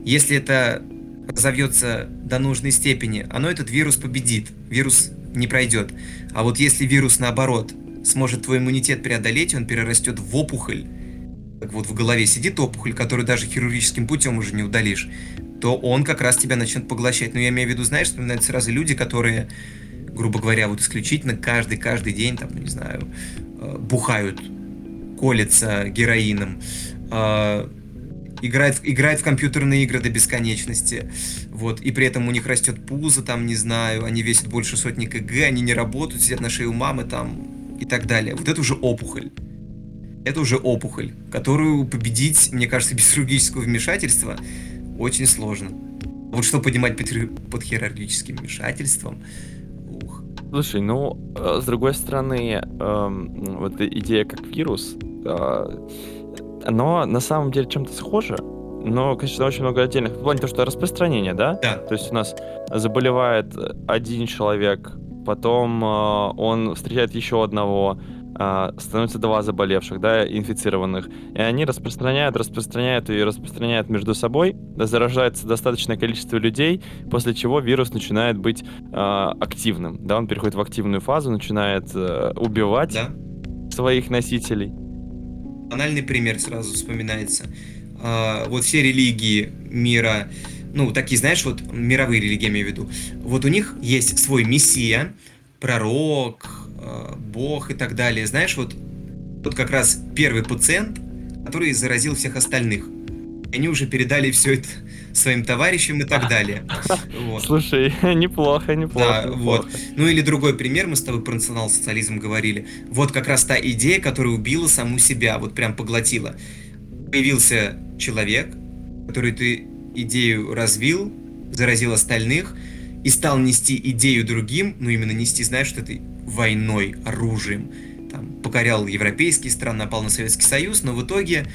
Если это разовьется до нужной степени, оно этот вирус победит, вирус не пройдет. А вот если вирус, наоборот, сможет твой иммунитет преодолеть, он перерастет в опухоль, как вот в голове сидит опухоль, которую даже хирургическим путем уже не удалишь, то он как раз тебя начнет поглощать. Но я имею в виду, знаешь, вспоминаются сразу люди, которые, грубо говоря, вот исключительно каждый-каждый день, там, не знаю, э, бухают, колятся героином, э, играют, в- компьютерные игры до бесконечности, вот, и при этом у них растет пузо, там, не знаю, они весят больше сотни кг, они не работают, сидят на шее у мамы, там, и так далее. Вот это уже опухоль. Это уже опухоль, которую победить, мне кажется, без хирургического вмешательства очень сложно. Вот что понимать под, под хирургическим вмешательством, ух. Слушай, ну, э, с другой стороны, эм, вот идея как вирус, э, оно на самом деле чем-то схоже, но, конечно, очень много отдельных. В плане того, что распространение, да? Да. То есть у нас заболевает один человек, потом э, он встречает еще одного, э, становится два заболевших, да, инфицированных, и они распространяют, распространяют и распространяют между собой, заражается достаточное количество людей, после чего вирус начинает быть э, активным, да, он переходит в активную фазу, начинает э, убивать Да? своих носителей. Банальный пример сразу вспоминается. А, вот все религии мира, ну, такие, знаешь, вот мировые религии, я имею в виду, вот у них есть свой мессия, пророк, а, бог и так далее. Знаешь, вот, вот как раз первый пациент, который заразил всех остальных. Они уже передали все это своим товарищам и так далее. Вот. Слушай, неплохо, неплохо. Да, вот. неплохо. Ну или другой пример, мы с тобой про национал-социализм говорили. Вот как раз та идея, которая убила саму себя, вот прям поглотила. Появился человек, который ты идею развил, заразил остальных и стал нести идею другим, ну именно нести, знаешь, что этой войной, оружием. Там, покорял европейские страны, напал на Советский Союз, но в итоге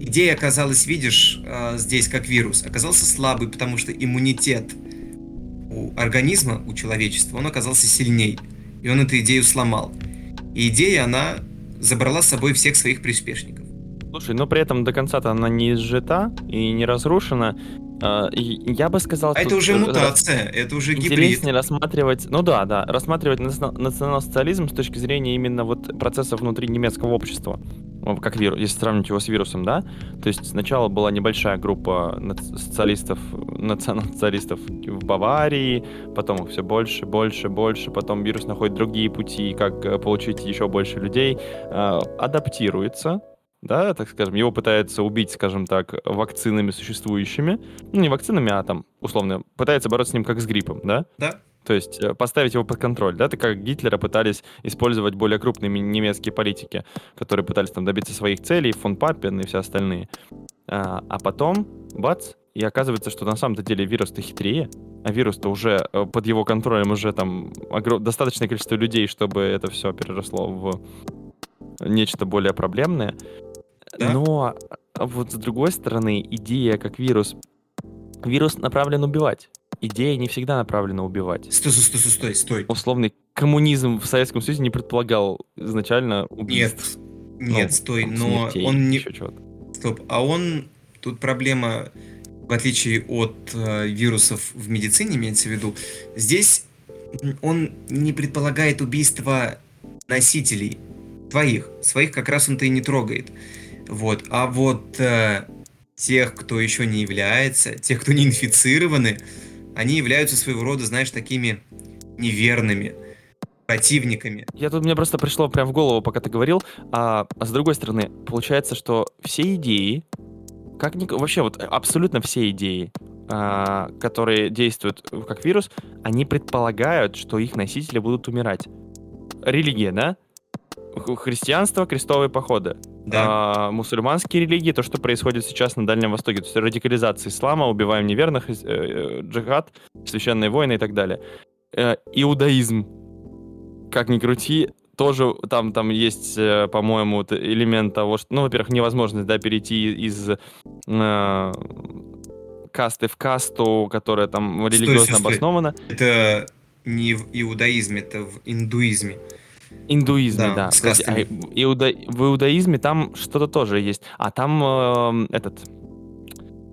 идея оказалась, видишь, а, здесь как вирус, оказался слабый, потому что иммунитет у организма, у человечества, он оказался сильней. И он эту идею сломал. И идея, она забрала с собой всех своих приспешников. Слушай, но при этом до конца-то она не изжита и не разрушена. И Я бы сказал, А это уже э, мутация, это уже гибрид. Интереснее рассматривать, ну да, да, рассматривать национа- национал-социализм с точки зрения именно вот процесса внутри немецкого общества, как вирус, если сравнить его с вирусом, да, то есть сначала была небольшая группа социалистов, национал-социалистов в Баварии, потом их все больше, больше, больше, потом вирус находит другие пути, как э, получить еще больше людей, э, адаптируется, да, так скажем, его пытаются убить, скажем так, вакцинами существующими, ну не вакцинами, а там, условно, пытаются бороться с ним как с гриппом, да? Да. То есть э, поставить его под контроль, да, так как Гитлера пытались использовать более крупные немецкие политики, которые пытались там добиться своих целей, фон Паппен и все остальные. А, а потом, бац, и оказывается, что на самом-то деле вирус-то хитрее, а вирус-то уже э, под его контролем уже там огром... достаточное количество людей, чтобы это все переросло в нечто более проблемное. Да? Но а, вот с другой стороны, идея как вирус... Вирус направлен убивать. Идея не всегда направлена убивать. Стой, стой, стой, стой, стой. Условный коммунизм в Советском Союзе не предполагал изначально убийств. Нет, нет, ну, стой, но он не... Стоп, а он... Тут проблема в отличие от э, вирусов в медицине, имеется в виду, здесь он не предполагает убийство носителей твоих. Своих как раз он-то и не трогает. Вот. А вот э, тех, кто еще не является, тех, кто не инфицированы, они являются своего рода, знаешь, такими неверными противниками. Я тут мне просто пришло прямо в голову, пока ты говорил, а, а с другой стороны, получается, что все идеи, как ни... Вообще вот абсолютно все идеи, а, которые действуют как вирус, они предполагают, что их носители будут умирать. Религия, да? Христианство, крестовые походы. Да. А, мусульманские религии, то, что происходит сейчас на Дальнем Востоке. То есть радикализация ислама, убиваем неверных, э, э, джихад, священные войны и так далее. Э, иудаизм. Как ни крути, тоже там, там есть, по-моему, элемент того, что, ну, во-первых, невозможность, да, перейти из э, касты в касту, которая там религиозно стой, стой, обоснована. Это не в иудаизме, это в индуизме. Индуизме, да. да. Кстати, а иуда... В иудаизме там что-то тоже есть. А там э, этот...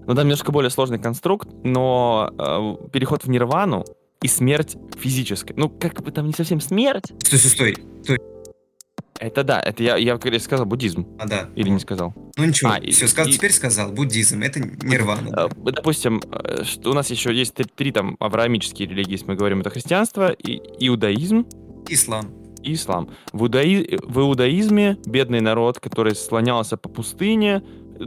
Ну, там немножко более сложный конструкт, но э, переход в нирвану, и смерть физическая. Ну, как бы там не совсем смерть. Стой, стой, стой. стой. Это да, это я, я сказал буддизм. А, да. Или не сказал? Ну ничего, а, все, и, сказ, и, теперь сказал, буддизм, это нирвана. Да. Э, допустим, э, что у нас еще есть три, три там авраамические религии, если мы говорим, это христианство, и, иудаизм. Ислам. И ислам. В, иудаи, в иудаизме бедный народ, который слонялся по пустыне,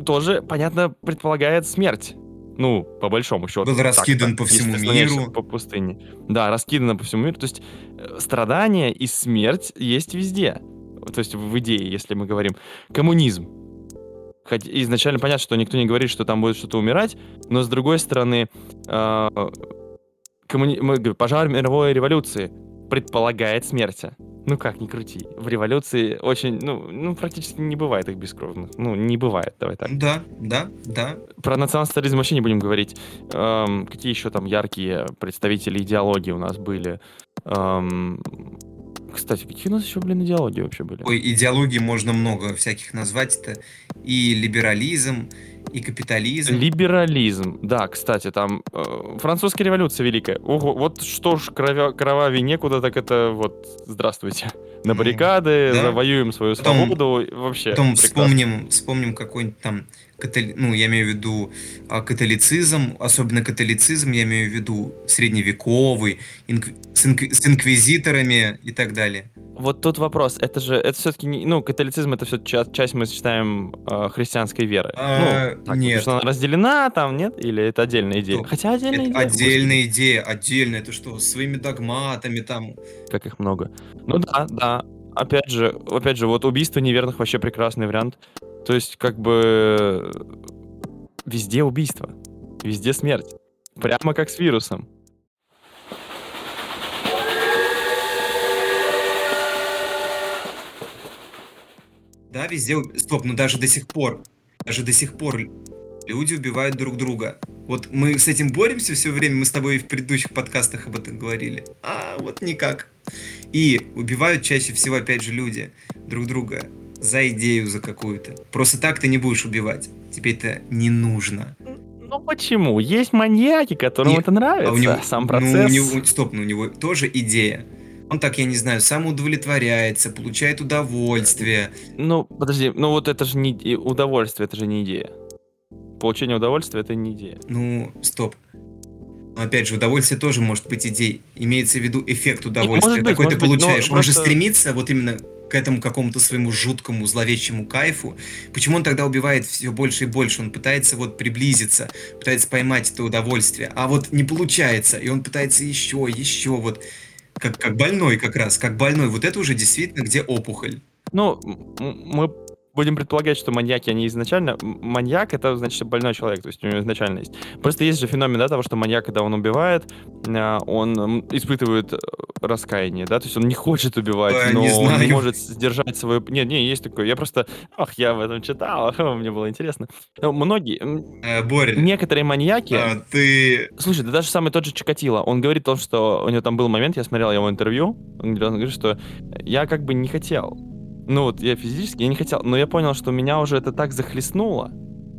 тоже, понятно, предполагает смерть. Ну, по большому счету. Был раскидан так, по всему миру. По пустыне. Да, раскидано по всему миру. То есть э, страдания и смерть есть везде. То есть в идее, если мы говорим. Коммунизм. Хоть изначально понятно, что никто не говорит, что там будет что-то умирать, но с другой стороны, э, коммуни... пожар мировой революции предполагает смерть. Ну как, не крути. В революции очень, ну, ну, практически не бывает их бескровных. Ну, не бывает, давай так. Да, да, да. Про национал-социализм вообще не будем говорить. Эм, какие еще там яркие представители идеологии у нас были? Эм, кстати, какие у нас еще, блин, идеологии вообще были? Ой, идеологии можно много всяких назвать. Это и либерализм, и капитализм. Либерализм, да, кстати, там э, французская революция великая. Ого, вот что ж кровя, кровавее некуда, так это вот здравствуйте. На баррикады, да. завоюем свою потом, свободу, вообще. Потом прекрасно. вспомним, вспомним какой-нибудь там католи... ну, я имею в виду а, католицизм, особенно католицизм, я имею в виду средневековый, инк... с, инк... с инквизиторами и так далее. Вот тут вопрос, это же, это все-таки, не, ну, католицизм это все часть, часть мы считаем э, христианской веры. А, ну, так, нет. Что она разделена там, нет? Или это отдельная идея? Что? Хотя отдельная это идея. Отдельная господи. идея, отдельная, это что, своими догматами там. Как их много. Ну да, да. Опять же, опять же, вот убийство неверных вообще прекрасный вариант. То есть, как бы везде убийство, везде смерть. Прямо как с вирусом. Да, везде... Стоп, ну даже до сих пор, даже до сих пор люди убивают друг друга. Вот мы с этим боремся все время, мы с тобой в предыдущих подкастах об этом говорили. А вот никак. И убивают чаще всего, опять же, люди друг друга за идею за какую-то. Просто так ты не будешь убивать. Тебе это не нужно. Ну почему? Есть маньяки, которым Нет, это нравится, а у него, сам процесс. Ну, у него, стоп, ну у него тоже идея. Он так, я не знаю, сам удовлетворяется, получает удовольствие. Ну, подожди, ну вот это же не удовольствие, это же не идея. Получение удовольствия это не идея. Ну, стоп. Но опять же, удовольствие тоже может быть идеей. Имеется в виду эффект удовольствия, быть, какой ты получаешь. Он просто... же стремится вот именно к этому какому-то своему жуткому, зловещему кайфу. Почему он тогда убивает все больше и больше? Он пытается вот приблизиться, пытается поймать это удовольствие, а вот не получается, и он пытается еще, еще, вот как, как больной как раз, как больной. Вот это уже действительно где опухоль. Ну, мы будем предполагать, что маньяки, они изначально... Маньяк — это, значит, больной человек, то есть у него изначально есть. Просто есть же феномен, да, того, что маньяк, когда он убивает, а, он испытывает э, раскаяние, да, то есть он не хочет убивать, Ой, но не он не может сдержать свою... Нет, не, есть такое. Я просто... Ах, я в этом читал, мне было интересно. Но многие... Э, Борь, Некоторые маньяки... а, ты... Слушай, да даже самый тот же Чикатило, он говорит то, что у него там был момент, я смотрел его интервью, он говорит, что я как бы не хотел, ну вот я физически, я не хотел, но я понял, что меня уже это так захлестнуло,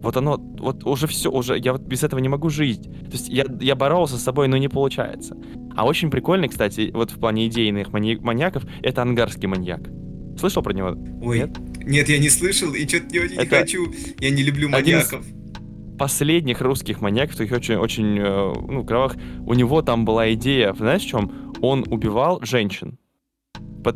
вот оно, вот уже все, уже, я вот без этого не могу жить. То есть я, я боролся с собой, но не получается. А очень прикольный, кстати, вот в плане идейных манья- маньяков, это ангарский маньяк. Слышал про него? Ой, Нет? нет, я не слышал, и что-то не, не Это хочу. Я не люблю один маньяков. Последних русских маньяков, таких очень, очень, э, ну, кровавых, у него там была идея, знаешь, в чем? Он убивал женщин.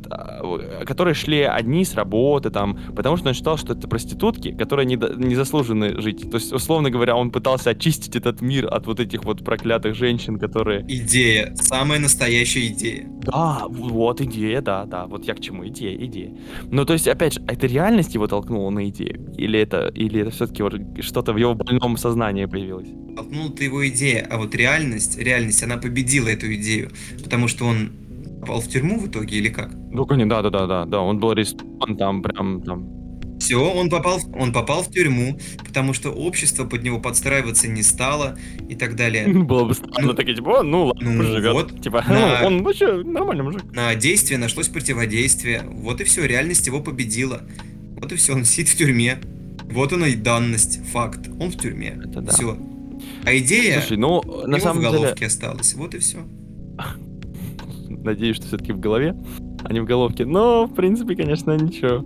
А, которые шли одни с работы, там, потому что он считал, что это проститутки, которые не, не заслужены жить. То есть, условно говоря, он пытался очистить этот мир от вот этих вот проклятых женщин, которые... Идея, самая настоящая идея. Да, вот идея, да, да, вот я к чему, идея, идея. Ну, то есть, опять же, это реальность его толкнула на идею? Или это, или это все-таки вот что-то в его больном сознании появилось? Толкнула-то его идея, а вот реальность, реальность, она победила эту идею, потому что он попал в тюрьму в итоге или как? Ну, конечно, да, да, да, да, да, он был арестован там, прям там. Все, он попал, он попал в тюрьму, потому что общество под него подстраиваться не стало и так далее. Было бы странно, такие, типа, «О, ну ладно, Ну, живет. вот. Типа, На- ну, он вообще нормальный мужик. На действие нашлось противодействие. Вот и все, реальность его победила. Вот и все, он сидит в тюрьме. Вот она и данность, факт. Он в тюрьме. Это да. Все. А идея Слушай, ну, на самом в деле, головке осталась. Вот и все. Надеюсь, что все-таки в голове, а не в головке. Но, в принципе, конечно, ничего.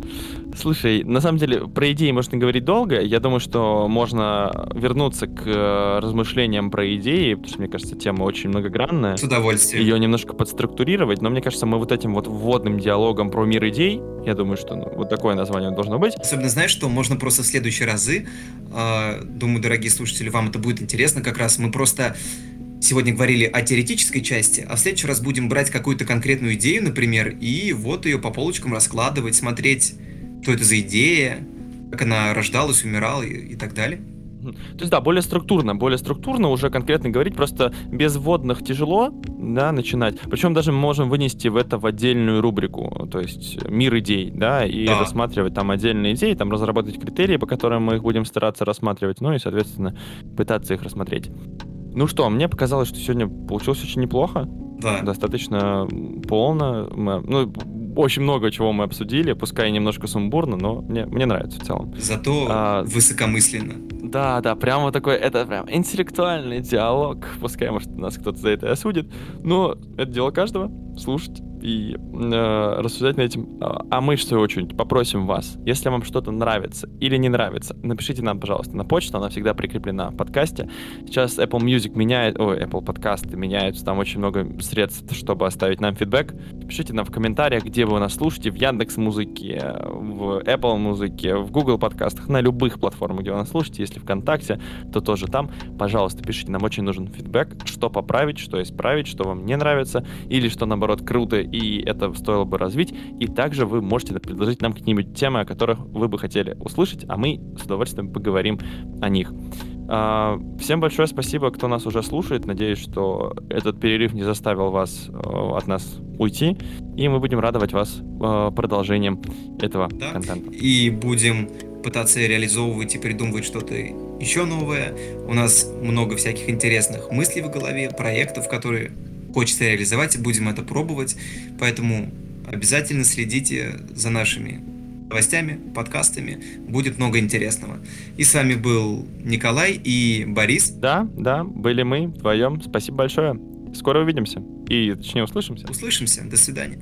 Слушай, на самом деле, про идеи можно говорить долго. Я думаю, что можно вернуться к э, размышлениям про идеи, потому что, мне кажется, тема очень многогранная. С удовольствием. Ее немножко подструктурировать, но мне кажется, мы вот этим вот вводным диалогом про мир идей, я думаю, что ну, вот такое название должно быть. Особенно, знаешь, что можно просто в следующие разы, э, думаю, дорогие слушатели, вам это будет интересно как раз, мы просто сегодня говорили о теоретической части, а в следующий раз будем брать какую-то конкретную идею, например, и вот ее по полочкам раскладывать, смотреть, что это за идея, как она рождалась, умирала и, и так далее. То есть, да, более структурно, более структурно уже конкретно говорить, просто без вводных тяжело, да, начинать. Причем даже мы можем вынести в это в отдельную рубрику, то есть мир идей, да, и Да. рассматривать там отдельные идеи, там разработать критерии, по которым мы их будем стараться рассматривать, ну и, соответственно, пытаться их рассмотреть. Ну что, мне показалось, что сегодня получилось очень неплохо, Да. достаточно полно, мы, ну, очень много чего мы обсудили, пускай немножко сумбурно, но мне, мне нравится в целом. Зато А, высокомысленно. Да, да, прям вот такой, это прям интеллектуальный диалог. Пускай, может, нас кто-то за это осудит. Но это дело каждого слушать и э, рассуждать над этим. А а мы, в свою очередь, попросим вас, если вам что-то нравится или не нравится, напишите нам, пожалуйста, на почту, она всегда прикреплена в подкасте. Сейчас Apple Music меняет, ой, Apple подкасты меняются, там очень много средств, чтобы оставить нам фидбэк. Пишите нам в комментариях, где вы нас слушаете, в Яндекс Музыке, в Apple Музыке, в Google подкастах, на любых платформах, где вы нас слушаете. Если ВКонтакте, то тоже там. Пожалуйста, пишите, нам очень нужен фидбэк, что поправить, что исправить, что вам не нравится, или что, наоборот, круто, и это стоило бы развить. И также вы можете предложить нам какие-нибудь темы, о которых вы бы хотели услышать, а мы с удовольствием поговорим о них. А, Всем большое спасибо, кто нас уже слушает. Надеюсь, что этот перерыв не заставил вас э, от нас уйти. И мы будем радовать вас э, продолжением этого Да. контента. И будем пытаться реализовывать и придумывать что-то еще новое. У нас много всяких интересных мыслей в голове, проектов, которые хочется реализовать, и будем это пробовать. Поэтому обязательно следите за нашими новостями, подкастами. Будет много интересного. И с вами был Николай и Борис. Да, да, были мы вдвоем. Спасибо большое. Скоро увидимся. И, точнее, услышимся. Услышимся. До свидания.